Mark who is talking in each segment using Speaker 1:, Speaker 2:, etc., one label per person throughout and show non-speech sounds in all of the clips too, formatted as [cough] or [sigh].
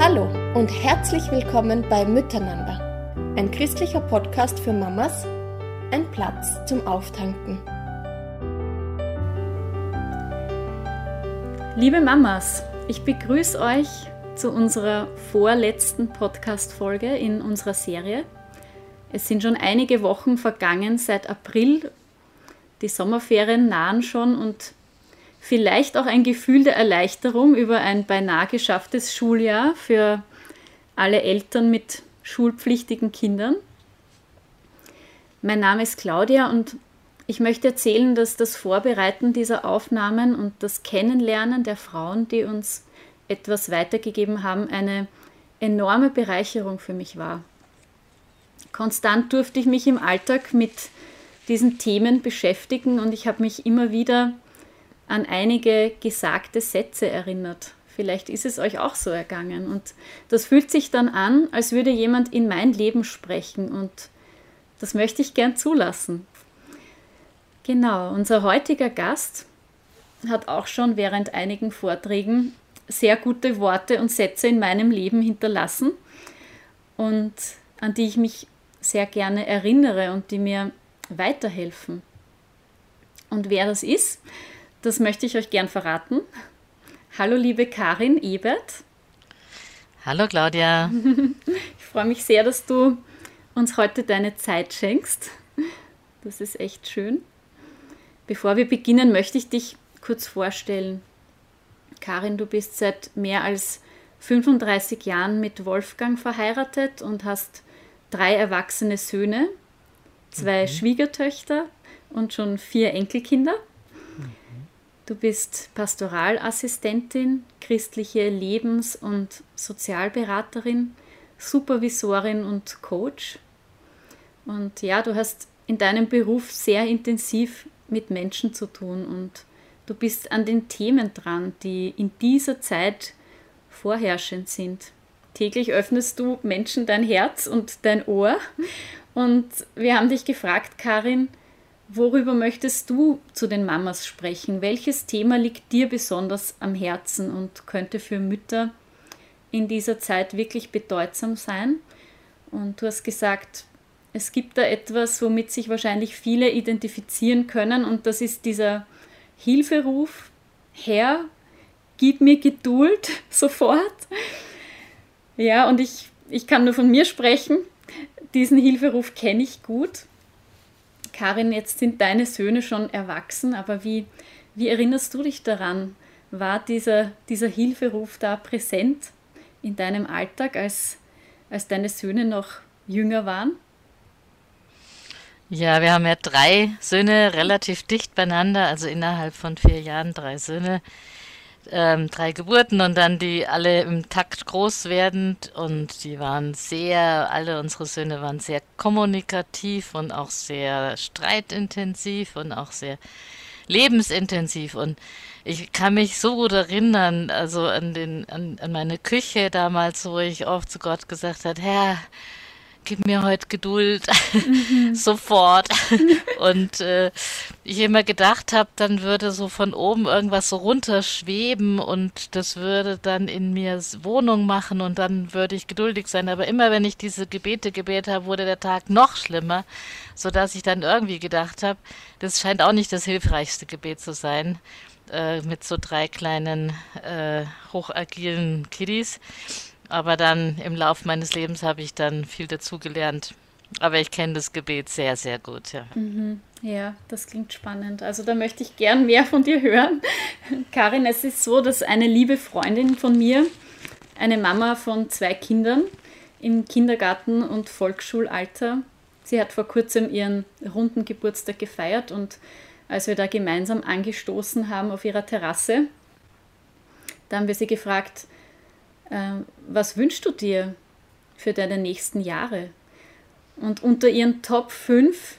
Speaker 1: Hallo und herzlich willkommen bei Miteinander, ein christlicher Podcast für Mamas, ein Platz zum Auftanken.
Speaker 2: Liebe Mamas, ich begrüße euch zu unserer vorletzten Podcast-Folge in unserer Serie. Es sind schon einige Wochen vergangen seit April. Die Sommerferien nahen schon und vielleicht auch ein Gefühl der Erleichterung über ein beinahe geschafftes Schuljahr für alle Eltern mit schulpflichtigen Kindern. Mein Name ist Claudia und ich möchte erzählen, dass das Vorbereiten dieser Aufnahmen und das Kennenlernen der Frauen, die uns etwas weitergegeben haben, eine enorme Bereicherung für mich war. Konstant durfte ich mich im Alltag mit diesen Themen beschäftigen und ich habe mich immer wieder an einige gesagte Sätze erinnert. Vielleicht ist es euch auch so ergangen. Und das fühlt sich dann an, als würde jemand in mein Leben sprechen. Und das möchte ich gern zulassen. Genau, unser heutiger Gast hat auch schon während einigen Vorträgen sehr gute Worte und Sätze in meinem Leben hinterlassen und an die ich mich sehr gerne erinnere und die mir weiterhelfen. Und wer das ist, das möchte ich euch gern verraten. Hallo liebe Karin Ebert.
Speaker 3: Hallo Claudia. [laughs]
Speaker 2: Ich freue mich sehr, dass du uns heute deine Zeit schenkst. Das ist echt schön. Bevor wir beginnen, möchte ich dich kurz vorstellen. Karin, du bist seit mehr als 35 Jahren mit Wolfgang verheiratet und hast drei erwachsene Söhne, zwei mhm. Schwiegertöchter und schon vier Enkelkinder. Du bist Pastoralassistentin, christliche Lebens- und Sozialberaterin, Supervisorin und Coach. Und ja, du hast in deinem Beruf sehr intensiv mit Menschen zu tun und du bist an den Themen dran, die in dieser Zeit vorherrschend sind. Täglich öffnest du Menschen dein Herz und dein Ohr. Und wir haben dich gefragt, Karin, Worüber möchtest du zu den Mamas sprechen? Welches Thema liegt dir besonders am Herzen und könnte für Mütter in dieser Zeit wirklich bedeutsam sein? Und du hast gesagt, es gibt da etwas, womit sich wahrscheinlich viele identifizieren können und das ist dieser Hilferuf, Herr, gib mir Geduld [laughs] sofort. Ja, und ich, ich kann nur von mir sprechen. Diesen Hilferuf kenne ich gut Karin, jetzt sind deine Söhne schon erwachsen, aber wie, wie erinnerst du dich daran? War dieser, dieser Hilferuf da präsent in deinem Alltag, als, als deine Söhne noch jünger waren?
Speaker 3: Ja, wir haben ja drei Söhne relativ dicht beieinander, also innerhalb von vier Jahren drei Söhne ähm, drei Geburten und dann die alle im Takt groß werdend. Und die waren sehr, alle unsere Söhne waren sehr kommunikativ und auch sehr streitintensiv und auch sehr lebensintensiv. Und ich kann mich so gut erinnern, also an den, an, an meine Küche damals, wo ich oft zu Gott gesagt habe, Herr, gib mir heute Geduld, mhm. [laughs] sofort. [laughs] Und äh, ich immer gedacht habe, dann würde so von oben irgendwas so runterschweben und das würde dann in mir Wohnung machen und dann würde ich geduldig sein. Aber immer wenn ich diese Gebete gebetet habe, wurde der Tag noch schlimmer, sodass ich dann irgendwie gedacht habe, das scheint auch nicht das hilfreichste Gebet zu sein äh, mit so drei kleinen äh, hochagilen Kiddies. Aber dann im Laufe meines Lebens habe ich dann viel dazugelernt. Aber ich kenne das Gebet sehr, sehr gut, ja.
Speaker 2: Mhm. Ja, das klingt spannend. Also da möchte ich gern mehr von dir hören. [laughs] Karin, es ist so, dass eine liebe Freundin von mir, eine Mama von zwei Kindern im Kindergarten und Volksschulalter, sie hat vor kurzem ihren runden Geburtstag gefeiert und als wir da gemeinsam angestoßen haben auf ihrer Terrasse, da haben wir sie gefragt, ähm, was wünschst du dir für deine nächsten Jahre? Und unter ihren Top 5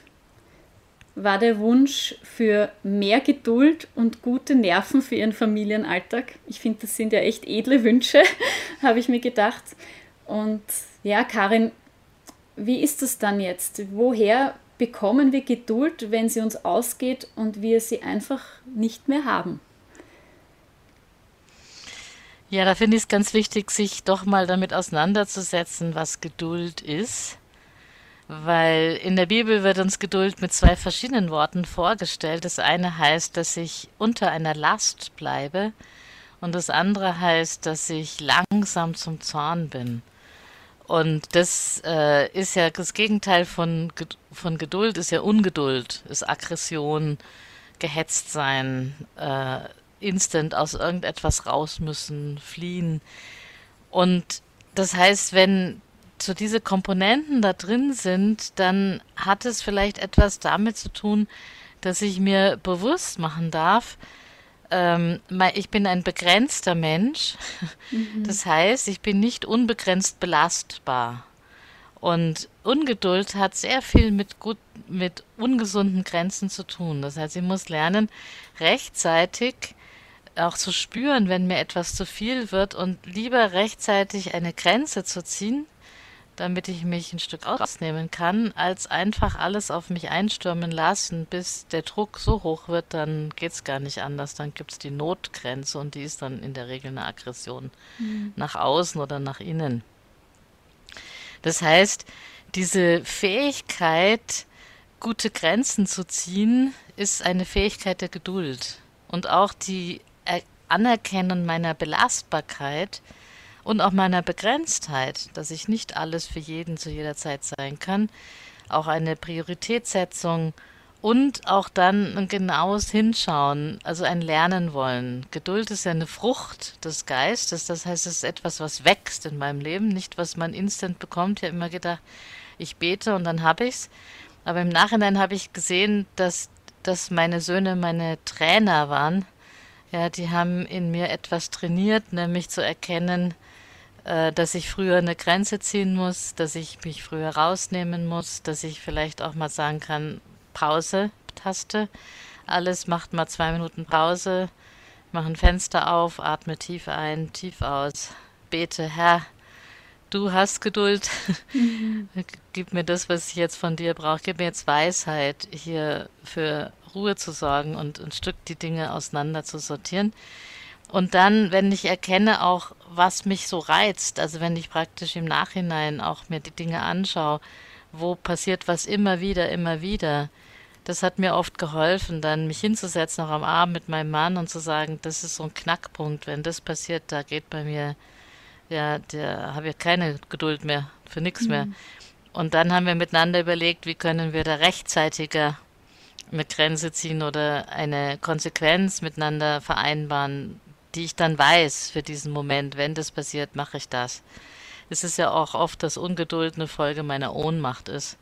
Speaker 2: war der Wunsch für mehr Geduld und gute Nerven für ihren Familienalltag. Ich finde, das sind ja echt edle Wünsche, [laughs] habe ich mir gedacht. Und ja, Karin, wie ist das dann jetzt? Woher bekommen wir Geduld, wenn sie uns ausgeht und wir sie einfach nicht mehr haben?
Speaker 3: Ja, da finde ich es ganz wichtig, sich doch mal damit auseinanderzusetzen, was Geduld ist. Weil in der Bibel wird uns Geduld mit zwei verschiedenen Worten vorgestellt. Das eine heißt, dass ich unter einer Last bleibe und das andere heißt, dass ich langsam zum Zorn bin. Und das äh, ist ja das Gegenteil von, von Geduld, ist ja Ungeduld, ist Aggression, gehetzt sein, äh, instant aus irgendetwas raus müssen, fliehen. Und das heißt, wenn so diese Komponenten da drin sind, dann hat es vielleicht etwas damit zu tun, dass ich mir bewusst machen darf, ähm, ich bin ein begrenzter Mensch. Mhm. Das heißt, ich bin nicht unbegrenzt belastbar. Und Ungeduld hat sehr viel mit, gut, mit ungesunden Grenzen zu tun. Das heißt, ich muss lernen, rechtzeitig auch zu spüren, wenn mir etwas zu viel wird und lieber rechtzeitig eine Grenze zu ziehen, damit ich mich ein Stück ausnehmen kann, als einfach alles auf mich einstürmen lassen, bis der Druck so hoch wird, dann geht es gar nicht anders. Dann gibt es die Notgrenze und die ist dann in der Regel eine Aggression mhm. nach außen oder nach innen. Das heißt, diese Fähigkeit, gute Grenzen zu ziehen, ist eine Fähigkeit der Geduld. Und auch die Anerkennung meiner Belastbarkeit und auch meiner Begrenztheit, dass ich nicht alles für jeden zu jeder Zeit sein kann, auch eine Prioritätssetzung und auch dann ein genaues Hinschauen, also ein Lernen wollen. Geduld ist ja eine Frucht des Geistes, das heißt, es ist etwas, was wächst in meinem Leben, nicht was man instant bekommt. Ich habe immer gedacht, ich bete und dann habe ich's. Aber im Nachhinein habe ich gesehen, dass, dass meine Söhne meine Trainer waren. Ja, die haben in mir etwas trainiert, nämlich zu erkennen, äh, dass ich früher eine Grenze ziehen muss, dass ich mich früher rausnehmen muss, dass ich vielleicht auch mal sagen kann, Pause, Taste, alles macht mal zwei Minuten Pause, mach ein Fenster auf, atme tief ein, tief aus, bete, Herr, du hast Geduld, mhm. [laughs] gib mir das, was ich jetzt von dir brauche, gib mir jetzt Weisheit, hier für Ruhe zu sorgen und ein Stück die Dinge auseinander zu sortieren. Und dann, wenn ich erkenne auch, was mich so reizt, also wenn ich praktisch im Nachhinein auch mir die Dinge anschaue, wo passiert was immer wieder, immer wieder, das hat mir oft geholfen, dann mich hinzusetzen, auch am Abend mit meinem Mann und zu sagen, das ist so ein Knackpunkt, wenn das passiert, da geht bei mir, ja, da habe ich keine Geduld mehr, für nichts mhm. mehr. Und dann haben wir miteinander überlegt, wie können wir da rechtzeitiger eine Grenze ziehen oder eine Konsequenz miteinander vereinbaren, die ich dann weiß für diesen Moment, wenn das passiert, mache ich das. Es ist ja auch oft, dass Ungeduld eine Folge meiner Ohnmacht ist,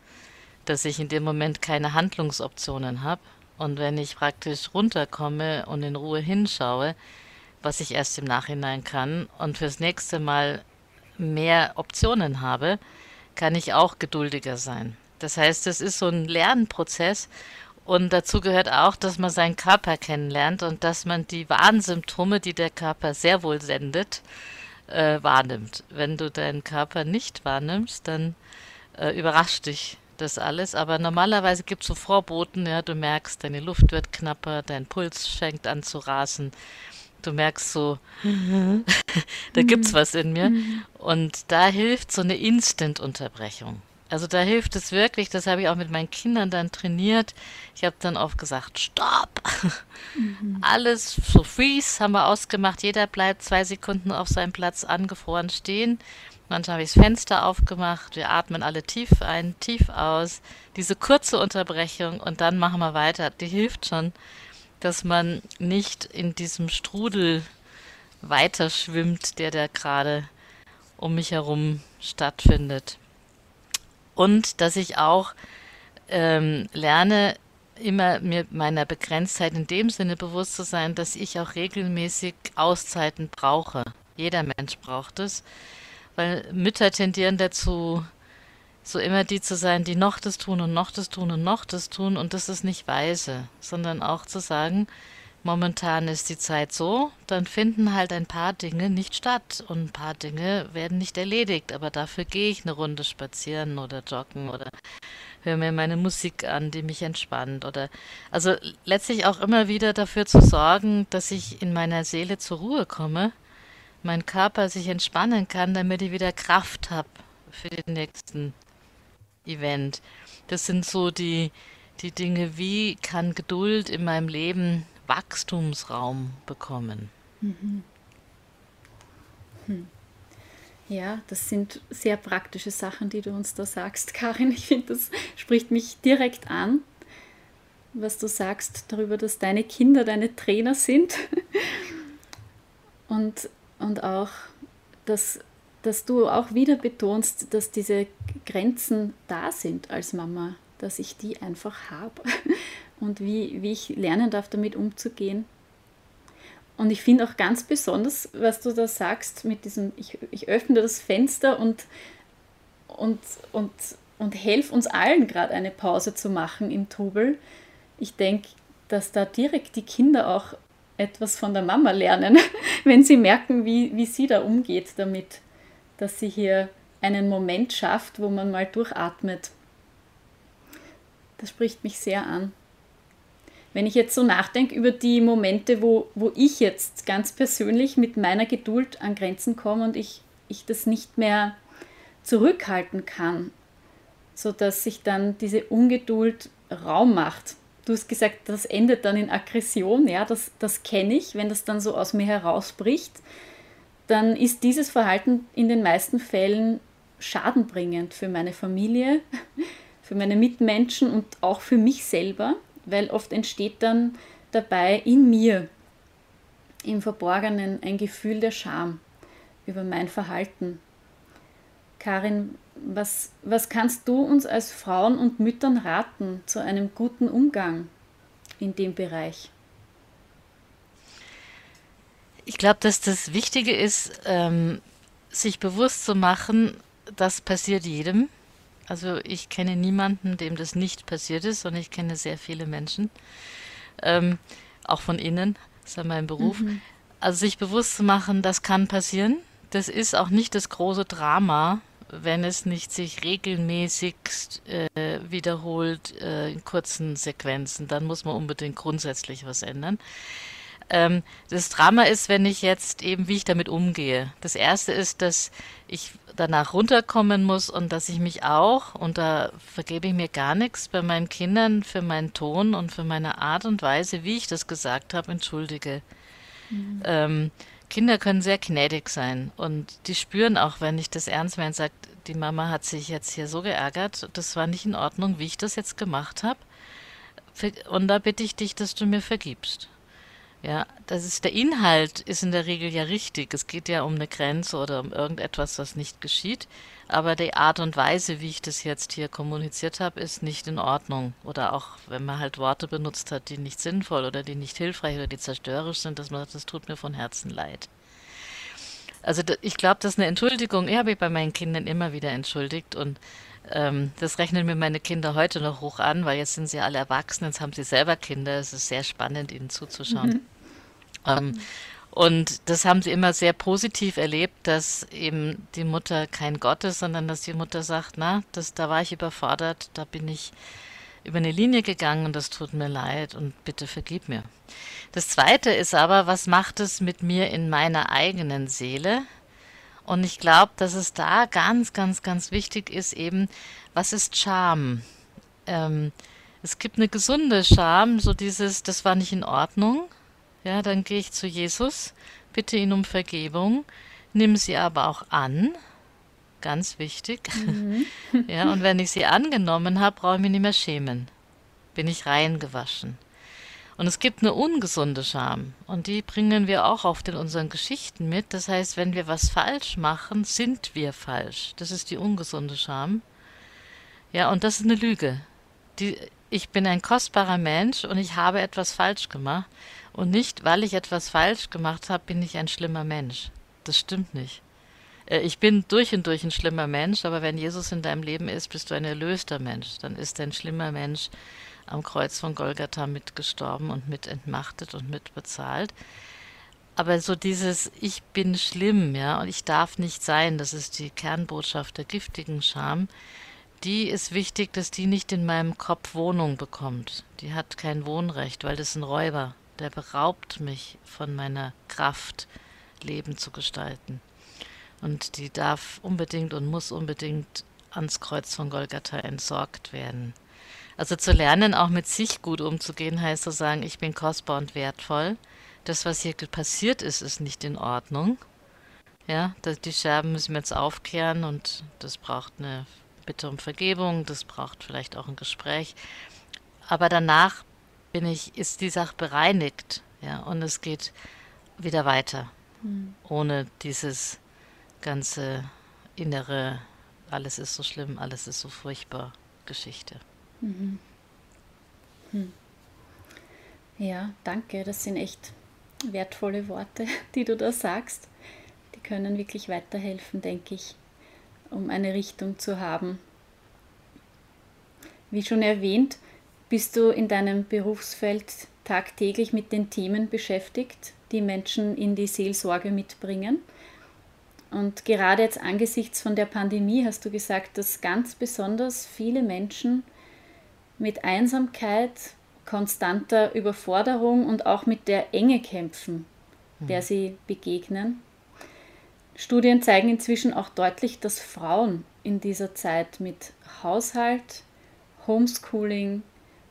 Speaker 3: dass ich in dem Moment keine Handlungsoptionen habe. Und wenn ich praktisch runterkomme und in Ruhe hinschaue, was ich erst im Nachhinein kann und fürs nächste Mal mehr Optionen habe, kann ich auch geduldiger sein. Das heißt, es ist so ein Lernprozess und dazu gehört auch, dass man seinen Körper kennenlernt und dass man die Warnsymptome, die der Körper sehr wohl sendet, äh, wahrnimmt. Wenn du deinen Körper nicht wahrnimmst, dann äh, überrascht dich das alles. Aber normalerweise gibt es so Vorboten, ja, du merkst, deine Luft wird knapper, dein Puls fängt an zu rasen. Du merkst so, [laughs] da gibt's was in mir. Mhm. Und da hilft so eine Instant-Unterbrechung. Also da hilft es wirklich, das habe ich auch mit meinen Kindern dann trainiert. Ich habe dann oft gesagt, stopp! Mhm. [laughs] Alles so freeze haben wir ausgemacht. Jeder bleibt zwei Sekunden auf seinem Platz angefroren stehen. Manchmal habe ich das Fenster aufgemacht. Wir atmen alle tief ein, tief aus. Diese kurze Unterbrechung und dann machen wir weiter. Die hilft schon, dass man nicht in diesem Strudel weiter schwimmt, der da gerade um mich herum stattfindet und dass ich auch ähm, lerne, immer mir meiner Begrenztheit in dem Sinne bewusst zu sein, dass ich auch regelmäßig Auszeiten brauche. Jeder Mensch braucht es, weil Mütter tendieren dazu, so immer die zu sein, die noch das tun und noch das tun und noch das tun und das ist nicht weise, sondern auch zu sagen, momentan ist die Zeit so, dann finden halt ein paar Dinge nicht statt und ein paar Dinge werden nicht erledigt, aber dafür gehe ich eine Runde spazieren oder joggen oder höre mir meine Musik an, die mich entspannt oder also letztlich auch immer wieder dafür zu sorgen, dass ich in meiner Seele zur Ruhe komme, mein Körper sich entspannen kann, damit ich wieder Kraft habe für den nächsten Event. Das sind so die, die Dinge, wie kann Geduld in meinem Leben Wachstumsraum bekommen. Mhm.
Speaker 2: Hm. Ja, das sind sehr praktische Sachen, die du uns da sagst, [laughs] Karin. Ich finde, das spricht mich direkt an, was du sagst darüber, dass deine Kinder deine Trainer sind. Und, und auch, dass, dass du auch wieder betonst, dass diese Grenzen da sind als Mama, dass ich die einfach habe und wie, wie ich lernen darf, damit umzugehen. Und ich finde auch ganz besonders, was du da sagst, mit diesem, ich, ich öffne das Fenster und, und, und, und helfe uns allen gerade eine Pause zu machen im Trubel. Ich denke, dass da direkt die Kinder auch etwas von der Mama lernen, [laughs] wenn sie merken, wie, wie sie da umgeht damit, dass sie hier einen Moment schafft, wo man mal durchatmet. Das spricht mich sehr an wenn ich jetzt so nachdenke über die Momente, wo, wo ich jetzt ganz persönlich mit meiner Geduld an Grenzen komme und ich, ich das nicht mehr zurückhalten kann, sodass sich dann diese Ungeduld Raum macht. Du hast gesagt, das endet dann in Aggression, ja, das, das kenne ich, wenn das dann so aus mir herausbricht, dann ist dieses Verhalten in den meisten Fällen schadenbringend für meine Familie, [laughs] für meine Mitmenschen und auch für mich selber weil oft entsteht dann dabei in mir im Verborgenen ein Gefühl der Scham über mein Verhalten. Karin, was, was kannst du uns als Frauen und Müttern raten zu einem guten Umgang in dem Bereich?
Speaker 3: Ich glaube, dass das Wichtige ist, ähm, sich bewusst zu machen, das passiert jedem. Also ich kenne niemanden, dem das nicht passiert ist und ich kenne sehr viele Menschen, ähm, auch von innen, das ist ja mein Beruf. Mhm. Also sich bewusst zu machen, das kann passieren. Das ist auch nicht das große Drama, wenn es nicht sich regelmäßig äh, wiederholt äh, in kurzen Sequenzen. Dann muss man unbedingt grundsätzlich was ändern. Ähm, das Drama ist, wenn ich jetzt eben, wie ich damit umgehe. Das erste ist, dass ich danach runterkommen muss und dass ich mich auch, und da vergebe ich mir gar nichts, bei meinen Kindern für meinen Ton und für meine Art und Weise, wie ich das gesagt habe, entschuldige. Mhm. Ähm, Kinder können sehr gnädig sein und die spüren auch, wenn ich das ernst meine, sagt, die Mama hat sich jetzt hier so geärgert, das war nicht in Ordnung, wie ich das jetzt gemacht habe. Und da bitte ich dich, dass du mir vergibst. Ja, das ist der Inhalt ist in der Regel ja richtig. Es geht ja um eine Grenze oder um irgendetwas, was nicht geschieht. Aber die Art und Weise, wie ich das jetzt hier kommuniziert habe, ist nicht in Ordnung. Oder auch, wenn man halt Worte benutzt hat, die nicht sinnvoll oder die nicht hilfreich oder die zerstörerisch sind, dass man sagt, das tut mir von Herzen leid. Also ich glaube, das ist eine Entschuldigung. Ich habe mich bei meinen Kindern immer wieder entschuldigt und ähm, das rechnen mir meine Kinder heute noch hoch an, weil jetzt sind sie alle erwachsen, jetzt haben sie selber Kinder. Es ist sehr spannend, ihnen zuzuschauen. Mhm. Ähm, und das haben sie immer sehr positiv erlebt, dass eben die Mutter kein Gott ist, sondern dass die Mutter sagt, na, das, da war ich überfordert, da bin ich über eine Linie gegangen und das tut mir leid und bitte vergib mir. Das Zweite ist aber, was macht es mit mir in meiner eigenen Seele? Und ich glaube, dass es da ganz, ganz, ganz wichtig ist, eben, was ist Scham? Ähm, es gibt eine gesunde Scham, so dieses, das war nicht in Ordnung. Ja, dann gehe ich zu Jesus, bitte ihn um Vergebung, nimm sie aber auch an. Ganz wichtig. Mhm. [laughs] ja, und wenn ich sie angenommen habe, brauche ich mich nicht mehr schämen. Bin ich reingewaschen. Und es gibt eine ungesunde Scham und die bringen wir auch oft in unseren Geschichten mit. Das heißt, wenn wir was falsch machen, sind wir falsch. Das ist die ungesunde Scham. Ja, und das ist eine Lüge. Die, ich bin ein kostbarer Mensch und ich habe etwas falsch gemacht. Und nicht, weil ich etwas falsch gemacht habe, bin ich ein schlimmer Mensch. Das stimmt nicht. Äh, ich bin durch und durch ein schlimmer Mensch, aber wenn Jesus in deinem Leben ist, bist du ein erlöster Mensch. Dann ist ein schlimmer Mensch am Kreuz von Golgatha mitgestorben und mit entmachtet und mit bezahlt. Aber so dieses Ich bin schlimm, ja, und ich darf nicht sein, das ist die Kernbotschaft der giftigen Scham, die ist wichtig, dass die nicht in meinem Kopf Wohnung bekommt. Die hat kein Wohnrecht, weil das ist ein Räuber. Der beraubt mich von meiner Kraft, Leben zu gestalten. Und die darf unbedingt und muss unbedingt ans Kreuz von Golgatha entsorgt werden. Also zu lernen, auch mit sich gut umzugehen, heißt zu sagen, ich bin kostbar und wertvoll. Das, was hier passiert ist, ist nicht in Ordnung. Ja, die Scherben müssen wir jetzt aufkehren und das braucht eine Bitte um Vergebung, das braucht vielleicht auch ein Gespräch. Aber danach bin ich, ist die Sache bereinigt, ja, und es geht wieder weiter, mhm. ohne dieses ganze innere, alles ist so schlimm, alles ist so furchtbar Geschichte. Mhm.
Speaker 2: Hm. Ja, danke, das sind echt wertvolle Worte, [laughs] die du da sagst. Die können wirklich weiterhelfen, denke ich um eine Richtung zu haben. Wie schon erwähnt, bist du in deinem Berufsfeld tagtäglich mit den Themen beschäftigt, die Menschen in die Seelsorge mitbringen. Und gerade jetzt angesichts von der Pandemie hast du gesagt, dass ganz besonders viele Menschen mit Einsamkeit, konstanter Überforderung und auch mit der Enge kämpfen, der mhm. sie begegnen. Studien zeigen inzwischen auch deutlich, dass Frauen in dieser Zeit mit Haushalt, Homeschooling,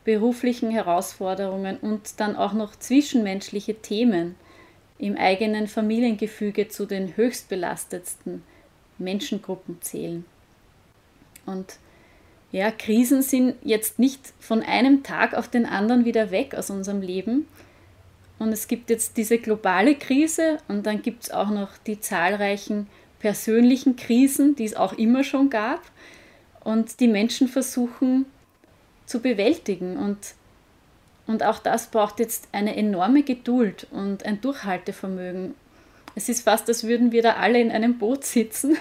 Speaker 2: beruflichen Herausforderungen und dann auch noch zwischenmenschliche Themen im eigenen Familiengefüge zu den höchstbelastetsten Menschengruppen zählen. Und ja, Krisen sind jetzt nicht von einem Tag auf den anderen wieder weg aus unserem Leben, und es gibt jetzt diese globale Krise und dann gibt es auch noch die zahlreichen persönlichen Krisen, die es auch immer schon gab. Und die Menschen versuchen zu bewältigen. Und, und auch das braucht jetzt eine enorme Geduld und ein Durchhaltevermögen. Es ist fast, als würden wir da alle in einem Boot sitzen.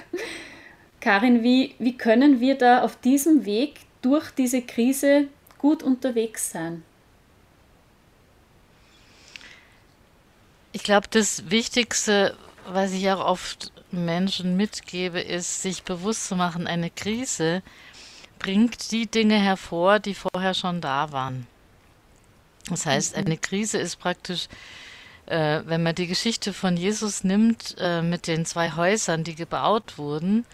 Speaker 2: Karin, wie, wie können wir da auf diesem Weg durch diese Krise gut unterwegs sein?
Speaker 3: Ich glaube, das Wichtigste, was ich auch oft Menschen mitgebe, ist, sich bewusst zu machen, eine Krise bringt die Dinge hervor, die vorher schon da waren. Das heißt, mhm. eine Krise ist praktisch, äh, wenn man die Geschichte von Jesus nimmt, äh, mit den zwei Häusern, die gebaut wurden.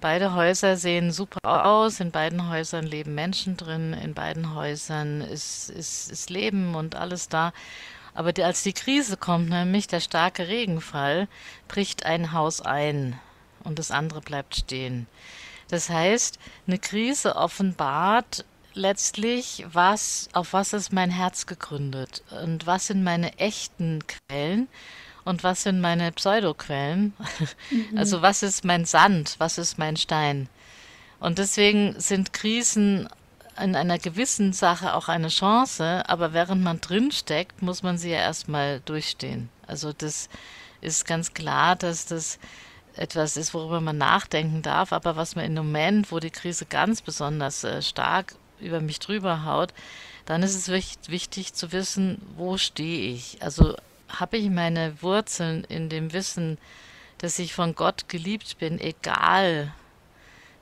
Speaker 3: Beide Häuser sehen super aus, in beiden Häusern leben Menschen drin, in beiden Häusern ist, ist, ist Leben und alles da. Aber die, als die Krise kommt, nämlich der starke Regenfall, bricht ein Haus ein und das andere bleibt stehen. Das heißt, eine Krise offenbart letztlich, was, auf was ist mein Herz gegründet und was sind meine echten Quellen und was sind meine Pseudoquellen. Mhm. Also was ist mein Sand, was ist mein Stein. Und deswegen sind Krisen in einer gewissen Sache auch eine Chance, aber während man drinsteckt, muss man sie ja erstmal durchstehen. Also das ist ganz klar, dass das etwas ist, worüber man nachdenken darf, aber was man im Moment, wo die Krise ganz besonders äh, stark über mich drüber haut, dann ist es wichtig, wichtig zu wissen, wo stehe ich. Also habe ich meine Wurzeln in dem Wissen, dass ich von Gott geliebt bin, egal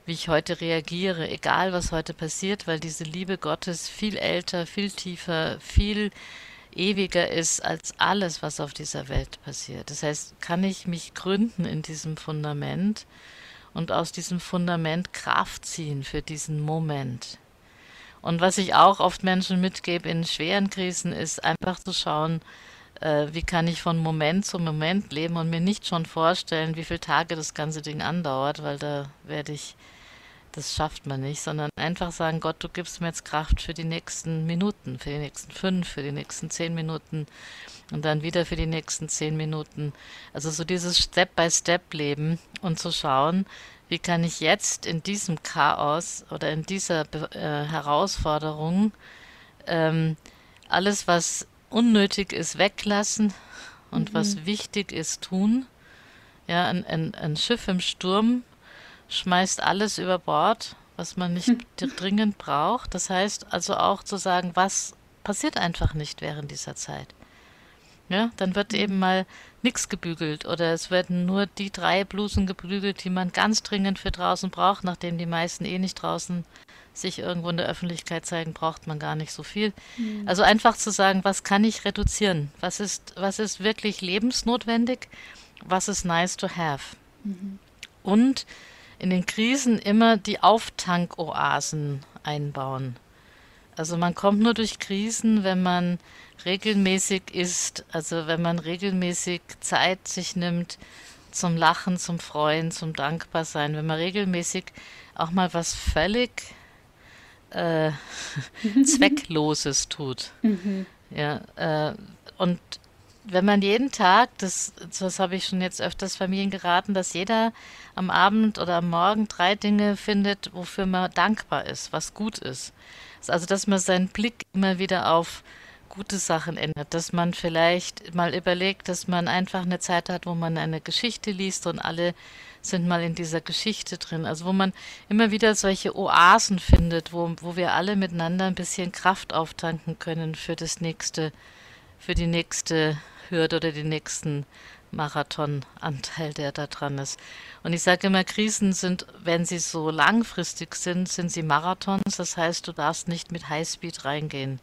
Speaker 3: wie ich heute reagiere, egal was heute passiert, weil diese Liebe Gottes viel älter, viel tiefer, viel ewiger ist als alles, was auf dieser Welt passiert. Das heißt, kann ich mich gründen in diesem Fundament und aus diesem Fundament Kraft ziehen für diesen Moment. Und was ich auch oft Menschen mitgebe in schweren Krisen, ist einfach zu schauen, äh, wie kann ich von Moment zu Moment leben und mir nicht schon vorstellen, wie viele Tage das ganze Ding andauert, weil da werde ich das schafft man nicht, sondern einfach sagen, Gott, du gibst mir jetzt Kraft für die nächsten Minuten, für die nächsten fünf, für die nächsten zehn Minuten und dann wieder für die nächsten zehn Minuten. Also so dieses Step-by-Step-Leben und zu schauen, wie kann ich jetzt in diesem Chaos oder in dieser äh, Herausforderung ähm, alles, was unnötig ist, weglassen und mhm. was wichtig ist, tun. Ja, ein, ein, ein Schiff im Sturm schmeißt alles über Bord, was man nicht dringend braucht. Das heißt also auch zu sagen, was passiert einfach nicht während dieser Zeit. Ja, dann wird eben mhm. mal nichts gebügelt oder es werden nur die drei Blusen gebügelt, die man ganz dringend für draußen braucht, nachdem die meisten eh nicht draußen sich irgendwo in der Öffentlichkeit zeigen, braucht man gar nicht so viel. Mhm. Also einfach zu sagen, was kann ich reduzieren? Was ist, was ist wirklich lebensnotwendig? was ist nice to have. Mhm. Und in den Krisen immer die Auftankoasen einbauen. Also man kommt nur durch Krisen, wenn man regelmäßig isst, also wenn man regelmäßig Zeit sich nimmt zum Lachen, zum Freuen, zum Dankbarsein, wenn man regelmäßig auch mal was völlig äh, [laughs] Zweckloses tut. Mhm. Ja, äh, und wenn man jeden Tag, das, das habe ich schon jetzt öfters Familien geraten, dass jeder am Abend oder am Morgen drei Dinge findet, wofür man dankbar ist, was gut ist. Also, dass man seinen Blick immer wieder auf gute Sachen ändert, dass man vielleicht mal überlegt, dass man einfach eine Zeit hat, wo man eine Geschichte liest und alle sind mal in dieser Geschichte drin. Also wo man immer wieder solche Oasen findet, wo, wo wir alle miteinander ein bisschen Kraft auftanken können für das nächste, für die nächste Hürde oder den nächsten Marathonanteil, der da dran ist. Und ich sage immer, Krisen sind, wenn sie so langfristig sind, sind sie Marathons. Das heißt, du darfst nicht mit Highspeed reingehen,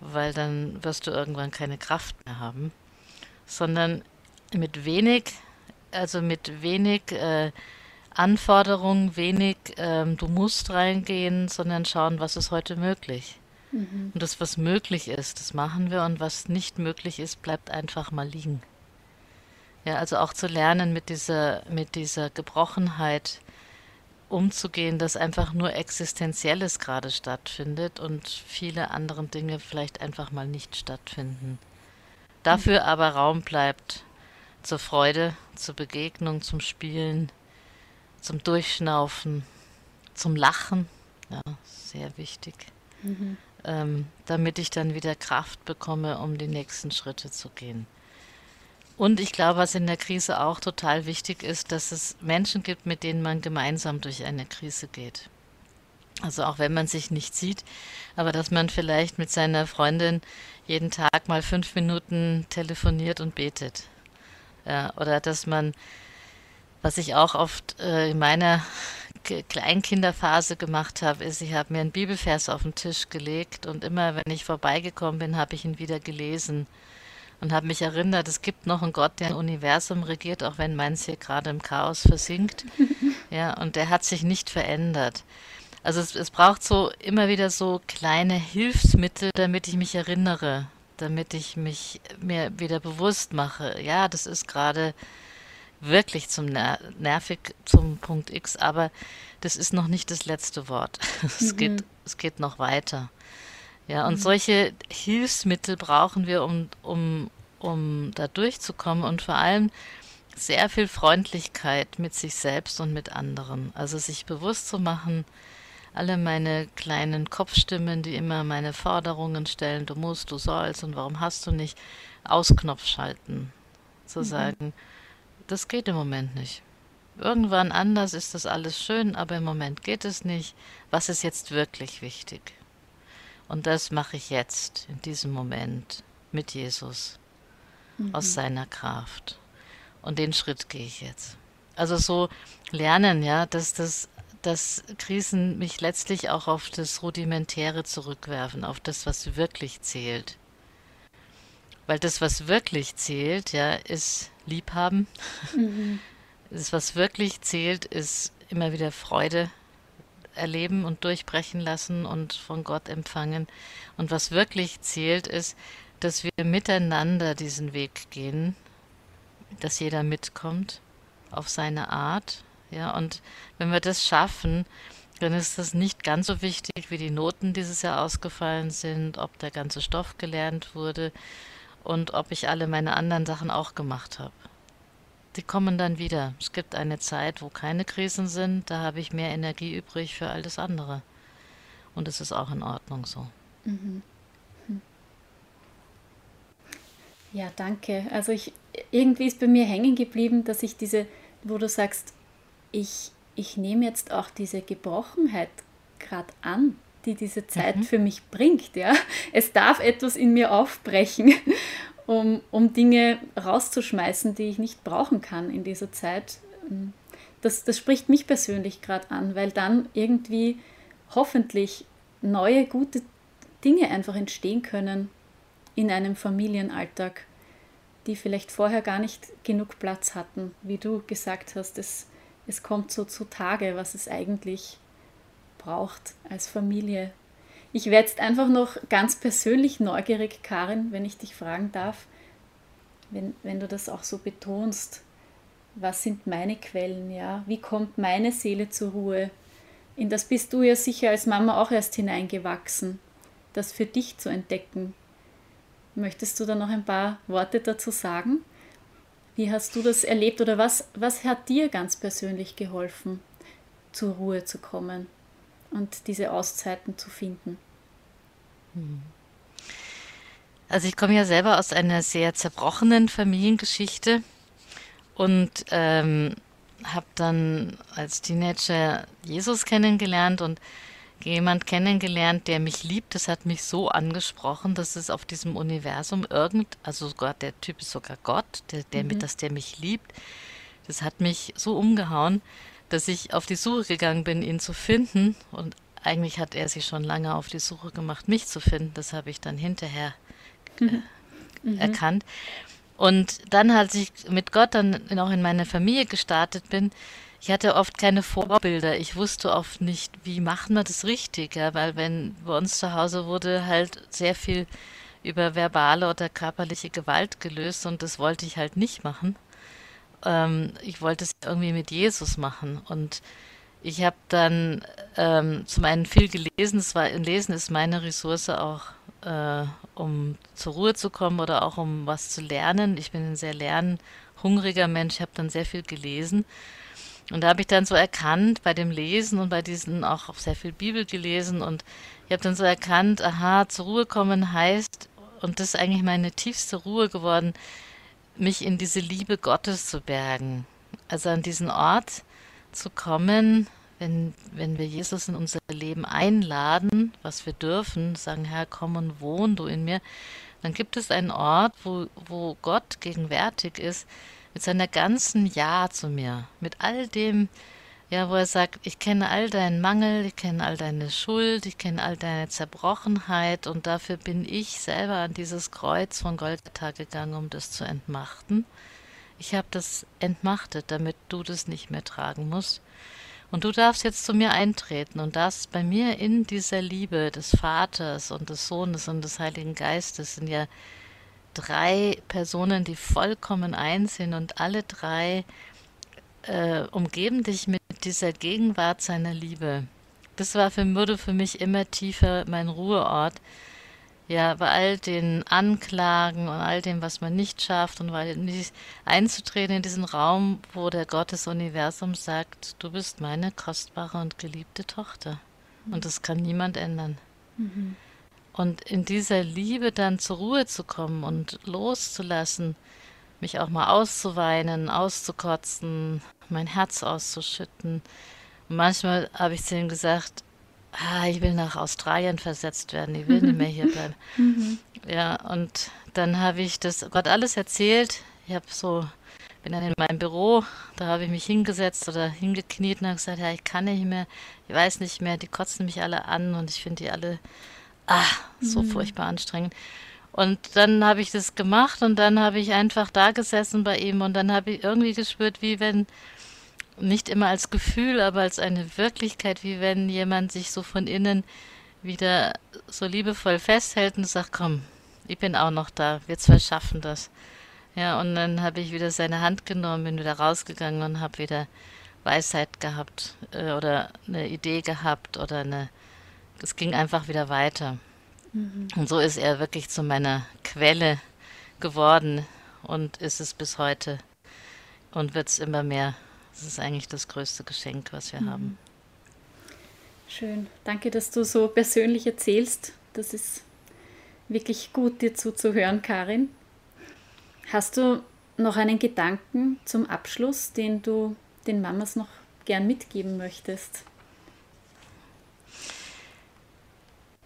Speaker 3: weil dann wirst du irgendwann keine Kraft mehr haben, sondern mit wenig also mit wenig äh, Anforderungen, wenig, ähm, du musst reingehen, sondern schauen, was ist heute möglich. Mhm. Und das, was möglich ist, das machen wir und was nicht möglich ist, bleibt einfach mal liegen. Ja, also auch zu lernen, mit dieser, mit dieser Gebrochenheit umzugehen, dass einfach nur Existenzielles gerade stattfindet und viele andere Dinge vielleicht einfach mal nicht stattfinden. Dafür mhm. aber Raum bleibt zur Freude, zur Begegnung, zum Spielen, zum Durchschnaufen, zum Lachen. Ja, sehr wichtig. Mhm. Ähm, damit ich dann wieder Kraft bekomme, um die nächsten Schritte zu gehen. Und ich glaube, was in der Krise auch total wichtig ist, dass es Menschen gibt, mit denen man gemeinsam durch eine Krise geht. Also auch wenn man sich nicht sieht, aber dass man vielleicht mit seiner Freundin jeden Tag mal fünf Minuten telefoniert und betet. Ja, oder dass man, was ich auch oft äh, in meiner Kleinkinderphase gemacht habe, ist, ich habe mir einen Bibelvers auf den Tisch gelegt und immer, wenn ich vorbeigekommen bin, habe ich ihn wieder gelesen und habe mich erinnert, es gibt noch einen Gott, der ein Universum regiert, auch wenn meins hier gerade im Chaos versinkt. [laughs] ja, und der hat sich nicht verändert. Also es, es braucht so immer wieder so kleine Hilfsmittel, damit ich mich erinnere, damit ich mich mir wieder bewusst mache, ja, das ist gerade wirklich zum Ner nervig zum Punkt X, aber das ist noch nicht das letzte Wort. [laughs] es, mhm. geht, es geht noch weiter. Ja, und mhm. solche Hilfsmittel brauchen wir, um, um, um da durchzukommen und vor allem sehr viel Freundlichkeit mit sich selbst und mit anderen. Also sich bewusst zu machen, alle meine kleinen Kopfstimmen, die immer meine Forderungen stellen, du musst, du sollst und warum hast du nicht, Ausknopf schalten. Zu mhm. sagen, das geht im Moment nicht. Irgendwann anders ist das alles schön, aber im Moment geht es nicht. Was ist jetzt wirklich wichtig? Und das mache ich jetzt, in diesem Moment, mit Jesus, mhm. aus seiner Kraft. Und den Schritt gehe ich jetzt. Also so lernen, ja, dass das dass Krisen mich letztlich auch auf das Rudimentäre zurückwerfen, auf das, was wirklich zählt. Weil das, was wirklich zählt, ja, ist Liebhaben. Mhm. Das, was wirklich zählt, ist immer wieder Freude erleben und durchbrechen lassen und von Gott empfangen. Und was wirklich zählt, ist, dass wir miteinander diesen Weg gehen, dass jeder mitkommt auf seine Art ja, und wenn wir das schaffen, dann ist das nicht ganz so wichtig, wie die Noten dieses Jahr ausgefallen sind, ob der ganze Stoff gelernt wurde und ob ich alle meine anderen Sachen auch gemacht habe. Die kommen dann wieder. Es gibt eine Zeit, wo keine Krisen sind, da habe ich mehr Energie übrig für alles andere. Und es ist auch in Ordnung so. Mhm. Hm.
Speaker 2: Ja, danke. Also ich irgendwie ist bei mir hängen geblieben, dass ich diese, wo du sagst, ich, ich nehme jetzt auch diese Gebrochenheit gerade an, die diese Zeit mhm. für mich bringt. Ja? Es darf etwas in mir aufbrechen, [laughs] um, um Dinge rauszuschmeißen, die ich nicht brauchen kann in dieser Zeit. Das, das spricht mich persönlich gerade an, weil dann irgendwie hoffentlich neue, gute Dinge einfach entstehen können in einem Familienalltag, die vielleicht vorher gar nicht genug Platz hatten. Wie du gesagt hast, es, es kommt so zutage, was es eigentlich braucht als Familie. Ich werde jetzt einfach noch ganz persönlich neugierig, Karin, wenn ich dich fragen darf, wenn, wenn du das auch so betonst. Was sind meine Quellen, ja? Wie kommt meine Seele zur Ruhe? In das bist du ja sicher als Mama auch erst hineingewachsen, das für dich zu entdecken. Möchtest du da noch ein paar Worte dazu sagen? Wie hast du das erlebt oder was, was hat dir ganz persönlich geholfen, zur Ruhe zu kommen und diese Auszeiten zu finden? Hm.
Speaker 3: Also ich komme ja selber aus einer sehr zerbrochenen Familiengeschichte und ähm, habe dann als Teenager Jesus kennengelernt und jemand kennengelernt, der mich liebt. Das hat mich so angesprochen, dass es auf diesem Universum irgend, also sogar der Typ ist sogar Gott, der, der mhm. mit, dass der mich liebt. Das hat mich so umgehauen, dass ich auf die Suche gegangen bin, ihn zu finden. Und eigentlich hat er sich schon lange auf die Suche gemacht, mich zu finden. Das habe ich dann hinterher äh, mhm. erkannt. Und dann, als ich mit Gott dann auch in meine Familie gestartet bin, ich hatte oft keine Vorbilder. Ich wusste oft nicht, wie macht man das richtig, ja, weil wenn bei uns zu Hause wurde halt sehr viel über verbale oder körperliche Gewalt gelöst und das wollte ich halt nicht machen. Ähm, ich wollte es irgendwie mit Jesus machen und ich habe dann ähm, zum einen viel gelesen. Es war, Lesen ist meine Ressource auch äh, um zur Ruhe zu kommen oder auch um was zu lernen. Ich bin ein sehr lernhungriger Mensch, ich habe dann sehr viel gelesen. Und da habe ich dann so erkannt, bei dem Lesen und bei diesen auch sehr viel Bibel gelesen und ich habe dann so erkannt, aha, zur Ruhe kommen heißt, und das ist eigentlich meine tiefste Ruhe geworden, mich in diese Liebe Gottes zu bergen. Also an diesen Ort zu kommen, wenn, wenn wir Jesus in unser Leben einladen, was wir dürfen, sagen, Herr, komm und wohn du in mir, dann gibt es einen Ort, wo, wo Gott gegenwärtig ist, mit seiner ganzen Ja zu mir, mit all dem, ja, wo er sagt, ich kenne all deinen Mangel, ich kenne all deine Schuld, ich kenne all deine Zerbrochenheit und dafür bin ich selber an dieses Kreuz von Golgatha gegangen, um das zu entmachten. Ich habe das entmachtet, damit du das nicht mehr tragen musst. Und du darfst jetzt zu mir eintreten und darfst bei mir in dieser Liebe des Vaters und des Sohnes und des Heiligen Geistes sind ja drei Personen, die vollkommen eins sind und alle drei äh, umgeben dich mit dieser Gegenwart seiner Liebe. Das war für, wurde für mich immer tiefer mein Ruheort, ja, bei all den Anklagen und all dem, was man nicht schafft und weil nicht einzutreten in diesen Raum, wo der Gott des Universums sagt, du bist meine kostbare und geliebte Tochter. Und das kann niemand ändern. Mhm. Und in dieser Liebe dann zur Ruhe zu kommen und loszulassen, mich auch mal auszuweinen, auszukotzen, mein Herz auszuschütten. Und manchmal habe ich zu ihm gesagt, ah, ich will nach Australien versetzt werden, ich will nicht mehr hier bleiben. [laughs] Mhm. Ja, und dann habe ich das Gott alles erzählt. Ich habe so, bin dann in meinem Büro, da habe ich mich hingesetzt oder hingekniet und habe gesagt, ja, ich kann nicht mehr, ich weiß nicht mehr, die kotzen mich alle an und ich finde die alle, ah, so mhm. furchtbar anstrengend. Und dann habe ich das gemacht und dann habe ich einfach da gesessen bei ihm und dann habe ich irgendwie gespürt, wie wenn nicht immer als Gefühl, aber als eine Wirklichkeit, wie wenn jemand sich so von innen wieder so liebevoll festhält und sagt, komm, ich bin auch noch da, wir zwei schaffen das. Ja, und dann habe ich wieder seine Hand genommen, bin wieder rausgegangen und habe wieder Weisheit gehabt äh, oder eine Idee gehabt oder eine, es ging einfach wieder weiter. Mhm. Und so ist er wirklich zu meiner Quelle geworden und ist es bis heute und wird es immer mehr das ist eigentlich das größte Geschenk, was wir mhm. haben.
Speaker 2: Schön. Danke, dass du so persönlich erzählst. Das ist wirklich gut, dir zuzuhören, Karin. Hast du noch einen Gedanken zum Abschluss, den du den Mamas noch gern mitgeben möchtest?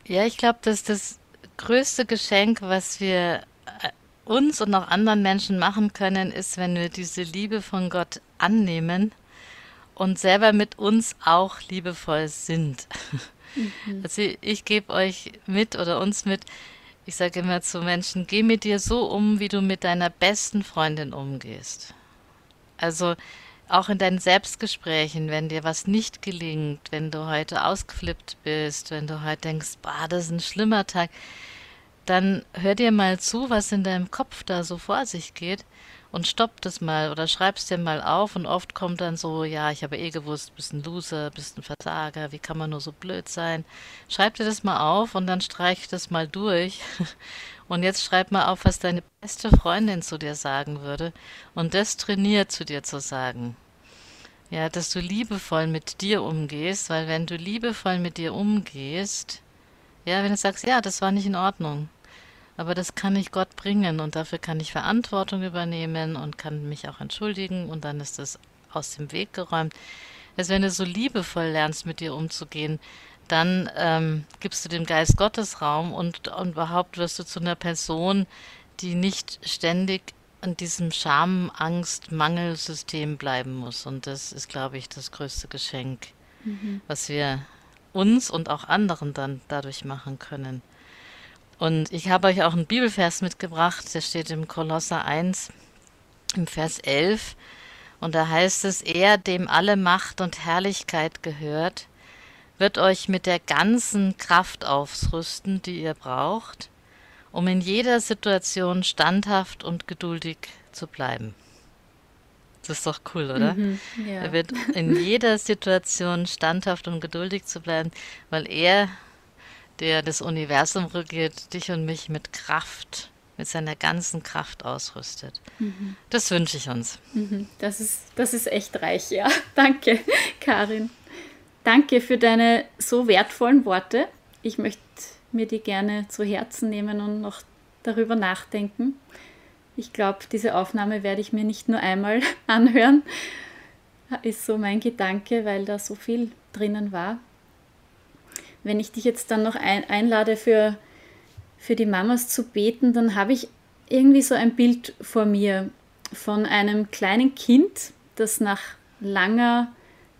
Speaker 3: Ja, ich glaube, dass das größte Geschenk, was wir uns und auch anderen Menschen machen können, ist, wenn wir diese Liebe von Gott annehmen und selber mit uns auch liebevoll sind. Mhm. [laughs] Also ich gebe euch mit oder uns mit, Ich sage immer zu Menschen, geh mit dir so um, wie du mit deiner besten Freundin umgehst. Also auch in deinen Selbstgesprächen, wenn dir was nicht gelingt, wenn du heute ausgeflippt bist, wenn du heute denkst, bah, das ist ein schlimmer Tag, dann hör dir mal zu, was in deinem Kopf da so vor sich geht und stopp das mal oder schreib's dir mal auf und oft kommt dann so, ja, ich habe eh gewusst, bist ein Loser, bist ein Versager, wie kann man nur so blöd sein? Schreib dir das mal auf und dann streich das mal durch. [laughs] Und jetzt schreib mal auf, was deine beste Freundin zu dir sagen würde und das trainiert zu dir zu sagen. Ja, dass du liebevoll mit dir umgehst, weil wenn du liebevoll mit dir umgehst, ja, wenn du sagst, ja, das war nicht in Ordnung, aber das kann ich Gott bringen und dafür kann ich Verantwortung übernehmen und kann mich auch entschuldigen und dann ist das aus dem Weg geräumt. Also wenn du so liebevoll lernst, mit dir umzugehen, dann ähm, gibst du dem Geist Gottes Raum und, und überhaupt wirst du zu einer Person, die nicht ständig an diesem Scham, Angst, Mangelsystem bleiben muss. Und das ist, glaube ich, das größte Geschenk, mhm. was wir uns und auch anderen dann dadurch machen können. Und ich habe euch auch einen Bibelvers mitgebracht, der steht im Kolosser 1 im Vers 11. Und da heißt es, er, dem alle Macht und Herrlichkeit gehört, wird euch mit der ganzen Kraft ausrüsten, die ihr braucht, um in jeder Situation standhaft und geduldig zu bleiben. Das ist doch cool, oder? Mhm, ja. Er wird in jeder Situation standhaft und geduldig zu bleiben, weil er der das Universum regiert, dich und mich mit Kraft, mit seiner ganzen Kraft ausrüstet. Mhm. Das wünsche ich uns.
Speaker 2: Mhm. Das, ist, das ist echt reich, ja. [laughs] Danke, Karin. Danke für deine so wertvollen Worte. Ich möchte mir die gerne zu Herzen nehmen und noch darüber nachdenken. Ich glaube, diese Aufnahme werde ich mir nicht nur einmal [laughs] anhören. Ist so mein Gedanke, weil da so viel drinnen war wenn ich dich jetzt dann noch ein, einlade für, für die Mamas zu beten, dann habe ich irgendwie so ein Bild vor mir von einem kleinen Kind, das nach langer,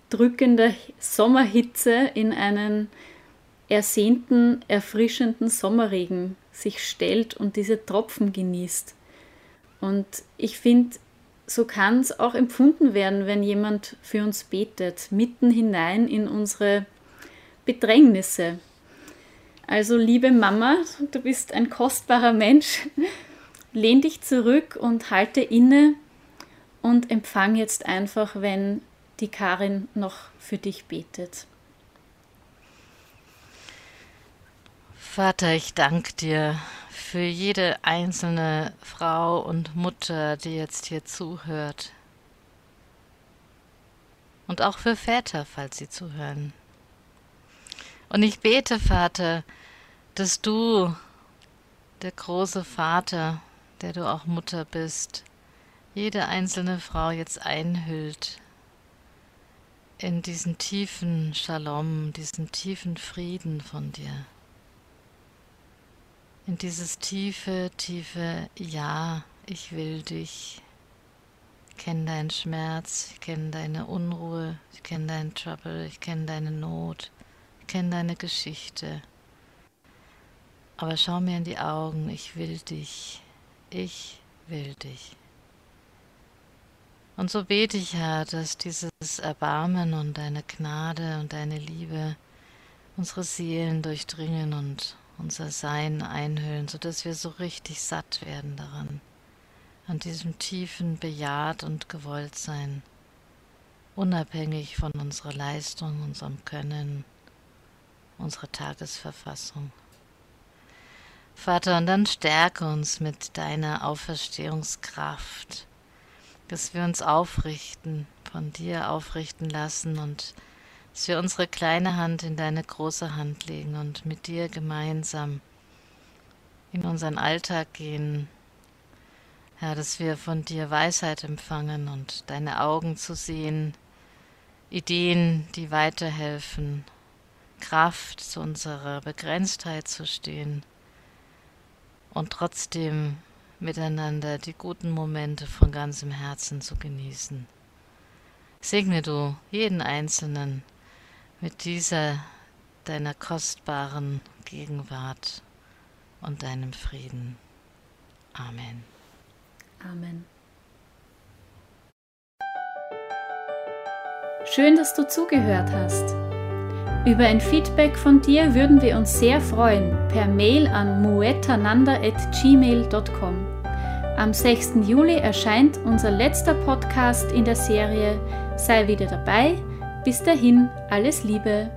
Speaker 2: drückender Sommerhitze in einen ersehnten, erfrischenden Sommerregen sich stellt und diese Tropfen genießt. Und ich finde, so kann es auch empfunden werden, wenn jemand für uns betet, mitten hinein in unsere Bedrängnisse. Also liebe Mama, du bist ein kostbarer Mensch. Lehn dich zurück und halte inne und empfang jetzt einfach, wenn die Karin noch für dich betet.
Speaker 3: Vater, ich danke dir für jede einzelne Frau und Mutter, die jetzt hier zuhört. Und auch für Väter, falls sie zuhören. Und ich bete, Vater, dass du, der große Vater, der du auch Mutter bist, jede einzelne Frau jetzt einhüllt in diesen tiefen Shalom, diesen tiefen Frieden von dir. In dieses tiefe, tiefe Ja, ich will dich. Ich kenne deinen Schmerz, ich kenne deine Unruhe, ich kenne deinen Trouble, ich kenne deine Not kenne deine Geschichte. Aber schau mir in die Augen, ich will dich, ich will dich. Und so bete ich, Herr, dass dieses Erbarmen und deine Gnade und deine Liebe unsere Seelen durchdringen und unser Sein einhüllen, sodass wir so richtig satt werden daran, an diesem tiefen Bejaht und Gewolltsein, unabhängig von unserer Leistung, unserem Können, unsere Tagesverfassung. Vater, und dann stärke uns mit deiner Auferstehungskraft, dass wir uns aufrichten, von dir aufrichten lassen und dass wir unsere kleine Hand in deine große Hand legen und mit dir gemeinsam in unseren Alltag gehen. Herr, dass wir von dir Weisheit empfangen und deine Augen zu sehen, Ideen, die weiterhelfen Kraft, zu unserer Begrenztheit zu stehen und trotzdem miteinander die guten Momente von ganzem Herzen zu genießen. Segne du jeden Einzelnen mit dieser deiner kostbaren Gegenwart und deinem Frieden. Amen.
Speaker 2: Amen. Schön, dass du zugehört hast. Über ein Feedback von dir würden wir uns sehr freuen per Mail an muetananda.gmail.com. Am 6. Juli erscheint unser letzter Podcast in der Serie Sei wieder dabei. Bis dahin, alles Liebe.